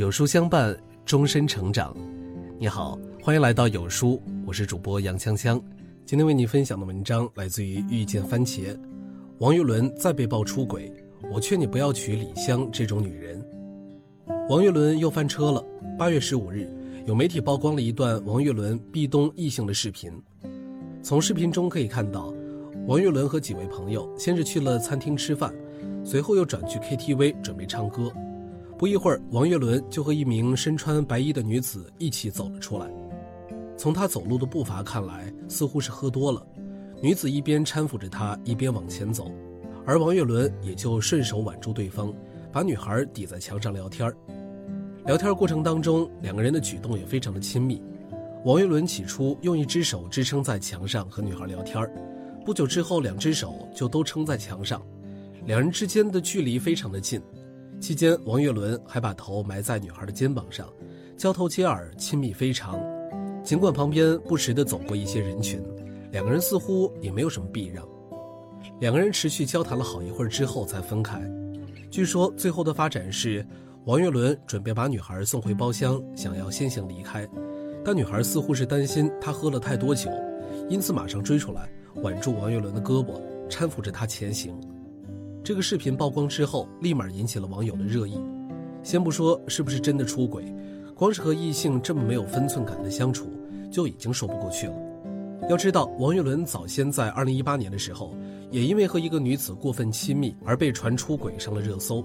有书相伴，终身成长。你好，欢迎来到有书，我是主播杨锵锵。今天为你分享的文章来自于遇见番茄。王岳伦再被曝出轨，我劝你不要娶李湘这种女人。王岳伦又翻车了。八月十五日，有媒体曝光了一段王岳伦壁咚异性的视频。从视频中可以看到，王岳伦和几位朋友先是去了餐厅吃饭，随后又转去 KTV 准备唱歌。不一会儿，王岳伦就和一名身穿白衣的女子一起走了出来。从他走路的步伐看来，似乎是喝多了。女子一边搀扶着他，一边往前走，而王岳伦也就顺手挽住对方，把女孩抵在墙上聊天聊天过程当中，两个人的举动也非常的亲密。王岳伦起初用一只手支撑在墙上和女孩聊天不久之后，两只手就都撑在墙上，两人之间的距离非常的近。期间，王岳伦还把头埋在女孩的肩膀上，交头接耳，亲密非常。尽管旁边不时地走过一些人群，两个人似乎也没有什么避让。两个人持续交谈了好一会儿之后才分开。据说最后的发展是，王岳伦准备把女孩送回包厢，想要先行离开，但女孩似乎是担心他喝了太多酒，因此马上追出来，挽住王岳伦的胳膊，搀扶着他前行。这个视频曝光之后，立马引起了网友的热议。先不说是不是真的出轨。光是和异性这么没有分寸感的相处，就已经说不过去了。要知道，王岳伦早先在2018年的时候，也因为和一个女子过分亲密而被传出轨上了热搜。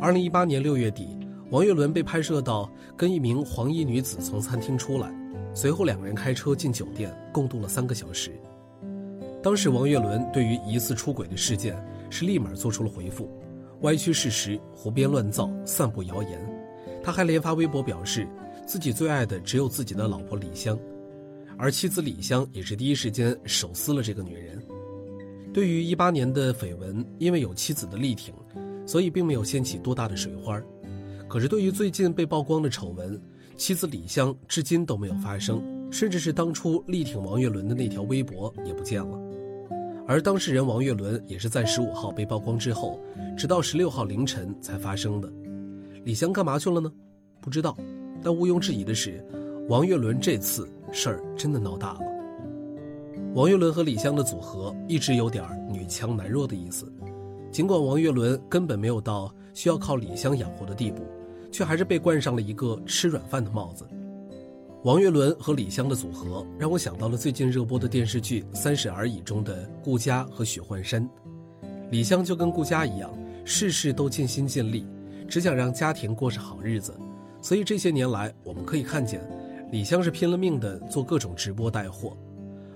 2018年6月底，王岳伦被拍摄到跟一名黄衣女子从餐厅出来，随后两个人开车进酒店，共度了三个小时。当时，王岳伦对于疑似出轨的事件是立马做出了回复：歪曲事实、胡编乱造、散布谣言。他还连发微博表示，自己最爱的只有自己的老婆李湘，而妻子李湘也是第一时间手撕了这个女人。对于一八年的绯闻，因为有妻子的力挺，所以并没有掀起多大的水花。可是对于最近被曝光的丑闻，妻子李湘至今都没有发声，甚至是当初力挺王岳伦的那条微博也不见了。而当事人王岳伦也是在十五号被曝光之后，直到十六号凌晨才发生的。李湘干嘛去了呢？不知道，但毋庸置疑的是，王岳伦这次事儿真的闹大了。王岳伦和李湘的组合一直有点女强男弱的意思，尽管王岳伦根本没有到需要靠李湘养活的地步，却还是被冠上了一个吃软饭的帽子。王岳伦和李湘的组合让我想到了最近热播的电视剧《三十而已》中的顾佳和许幻山。李湘就跟顾佳一样，事事都尽心尽力。只想让家庭过上好日子，所以这些年来，我们可以看见，李湘是拼了命的做各种直播带货，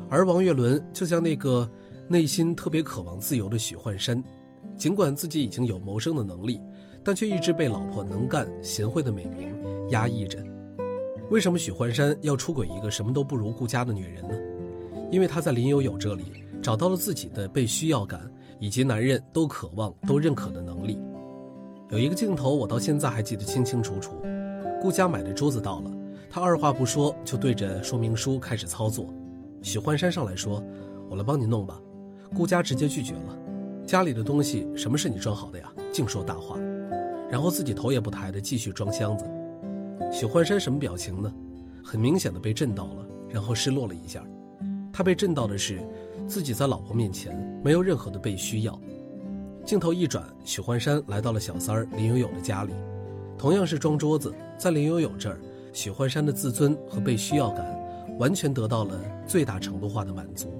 而王岳伦就像那个内心特别渴望自由的许幻山，尽管自己已经有谋生的能力，但却一直被老婆能干贤惠的美名压抑着。为什么许幻山要出轨一个什么都不如顾家的女人呢？因为他在林有有这里找到了自己的被需要感，以及男人都渴望、都认可的能力。有一个镜头，我到现在还记得清清楚楚。顾家买的桌子到了，他二话不说就对着说明书开始操作。许幻山上来说：“我来帮你弄吧。”顾家直接拒绝了：“家里的东西什么是你装好的呀？净说大话。”然后自己头也不抬的继续装箱子。许幻山什么表情呢？很明显的被震到了，然后失落了一下。他被震到的是，自己在老婆面前没有任何的被需要。镜头一转，许幻山来到了小三儿林有有的家里，同样是装桌子。在林有有这儿，许幻山的自尊和被需要感完全得到了最大程度化的满足。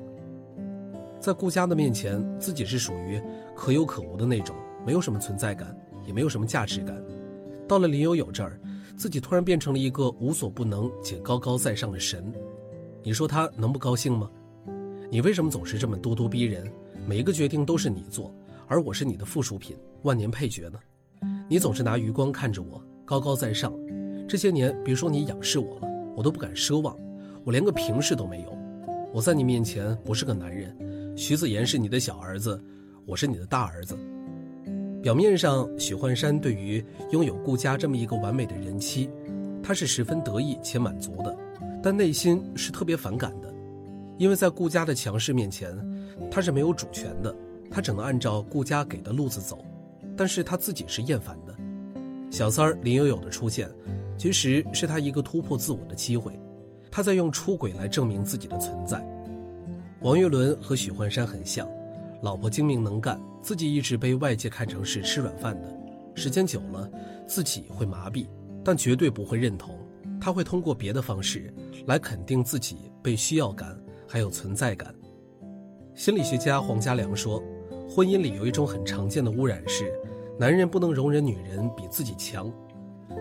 在顾家的面前，自己是属于可有可无的那种，没有什么存在感，也没有什么价值感。到了林有有这儿，自己突然变成了一个无所不能且高高在上的神。你说他能不高兴吗？你为什么总是这么咄咄逼人？每一个决定都是你做。而我是你的附属品，万年配角呢。你总是拿余光看着我，高高在上。这些年，别说你仰视我了，我都不敢奢望。我连个平视都没有。我在你面前不是个男人。徐子言是你的小儿子，我是你的大儿子。表面上，许幻山对于拥有顾家这么一个完美的人妻，他是十分得意且满足的，但内心是特别反感的，因为在顾家的强势面前，他是没有主权的。他只能按照顾家给的路子走，但是他自己是厌烦的。小三儿林有有的出现，其实是他一个突破自我的机会，他在用出轨来证明自己的存在。王岳伦和许幻山很像，老婆精明能干，自己一直被外界看成是吃软饭的，时间久了，自己会麻痹，但绝对不会认同，他会通过别的方式来肯定自己被需要感还有存在感。心理学家黄家良说，婚姻里有一种很常见的污染是。男人不能容忍女人比自己强，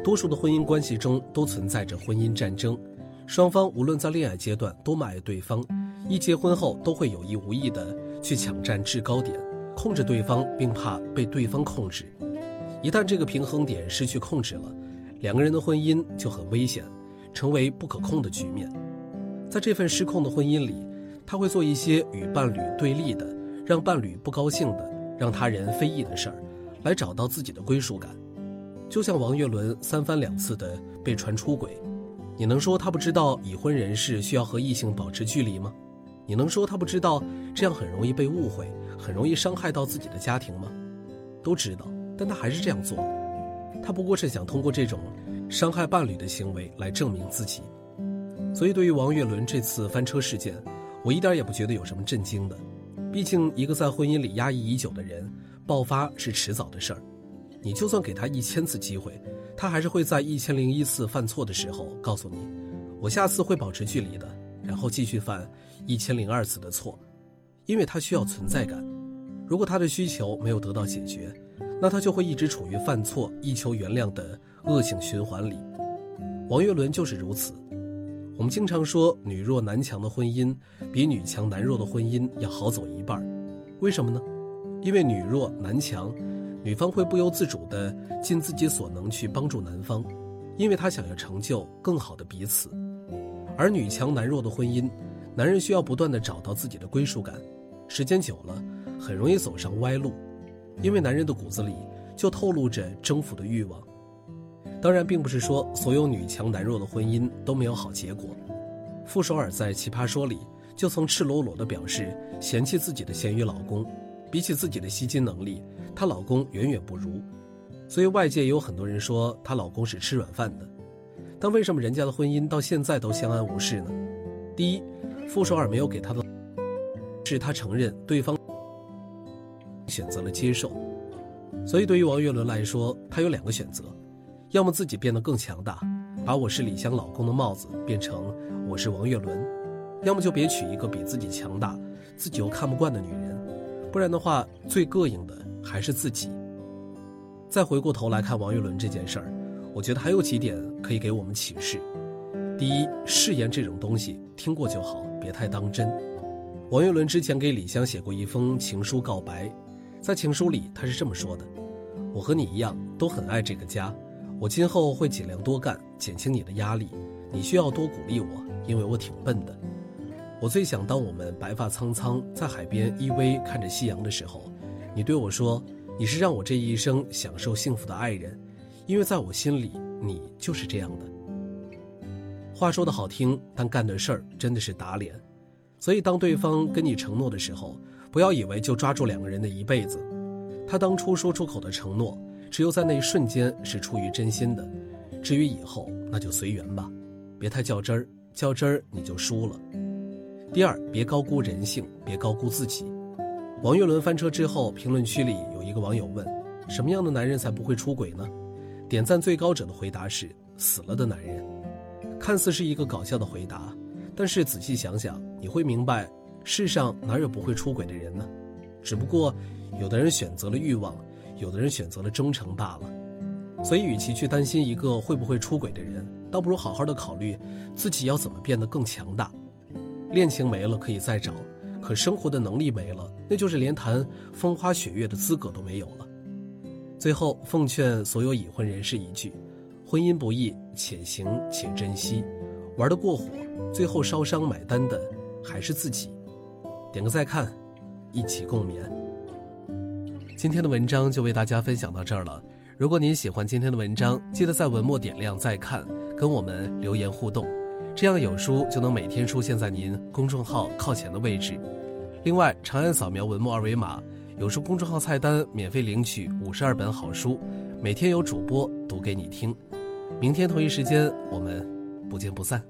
多数的婚姻关系中都存在着婚姻战争，双方无论在恋爱阶段多么爱对方，一结婚后都会有意无意的去抢占制高点，控制对方，并怕被对方控制。一旦这个平衡点失去控制了，两个人的婚姻就很危险，成为不可控的局面。在这份失控的婚姻里，他会做一些与伴侣对立的，让伴侣不高兴的，让他人非议的事儿。来找到自己的归属感，就像王岳伦三番两次的被传出轨，你能说他不知道已婚人士需要和异性保持距离吗？你能说他不知道这样很容易被误会，很容易伤害到自己的家庭吗？都知道，但他还是这样做。他不过是想通过这种伤害伴侣的行为来证明自己。所以，对于王岳伦这次翻车事件，我一点也不觉得有什么震惊的。毕竟，一个在婚姻里压抑已久的人。爆发是迟早的事儿，你就算给他一千次机会，他还是会在一千零一次犯错的时候告诉你，我下次会保持距离的，然后继续犯一千零二次的错，因为他需要存在感。如果他的需求没有得到解决，那他就会一直处于犯错、一求原谅的恶性循环里。王岳伦就是如此。我们经常说，女弱男强的婚姻比女强男弱的婚姻要好走一半，为什么呢？因为女弱男强，女方会不由自主地尽自己所能去帮助男方，因为她想要成就更好的彼此。而女强男弱的婚姻，男人需要不断地找到自己的归属感，时间久了，很容易走上歪路，因为男人的骨子里就透露着征服的欲望。当然，并不是说所有女强男弱的婚姻都没有好结果。傅首尔在《奇葩说》里就曾赤裸裸地表示嫌弃自己的咸鱼老公。比起自己的吸金能力，她老公远远不如，所以外界也有很多人说她老公是吃软饭的。但为什么人家的婚姻到现在都相安无事呢？第一，傅首尔没有给他的，是他承认对方选择了接受。所以对于王岳伦来说，他有两个选择：要么自己变得更强大，把我是李湘老公的帽子变成我是王岳伦；要么就别娶一个比自己强大、自己又看不惯的女人。不然的话，最膈应的还是自己。再回过头来看王岳伦这件事儿，我觉得还有几点可以给我们启示。第一，誓言这种东西听过就好，别太当真。王岳伦之前给李湘写过一封情书告白，在情书里他是这么说的：“我和你一样都很爱这个家，我今后会尽量多干，减轻你的压力。你需要多鼓励我，因为我挺笨的。”我最想当我们白发苍苍在海边依偎看着夕阳的时候，你对我说：“你是让我这一生享受幸福的爱人，因为在我心里你就是这样的。”话说的好听，但干的事儿真的是打脸。所以当对方跟你承诺的时候，不要以为就抓住两个人的一辈子。他当初说出口的承诺，只有在那一瞬间是出于真心的，至于以后那就随缘吧，别太较真儿，较真儿你就输了。第二，别高估人性，别高估自己。王岳伦翻车之后，评论区里有一个网友问：“什么样的男人才不会出轨呢？”点赞最高者的回答是：“死了的男人。”看似是一个搞笑的回答，但是仔细想想，你会明白，世上哪有不会出轨的人呢？只不过，有的人选择了欲望，有的人选择了忠诚罢了。所以，与其去担心一个会不会出轨的人，倒不如好好的考虑自己要怎么变得更强大。恋情没了可以再找，可生活的能力没了，那就是连谈风花雪月的资格都没有了。最后奉劝所有已婚人士一句：婚姻不易，且行且珍惜。玩得过火，最后烧伤买单的还是自己。点个再看，一起共勉。今天的文章就为大家分享到这儿了。如果您喜欢今天的文章，记得在文末点亮再看，跟我们留言互动。这样有书就能每天出现在您公众号靠前的位置。另外，长按扫描文末二维码，有书公众号菜单免费领取五十二本好书，每天有主播读给你听。明天同一时间，我们不见不散。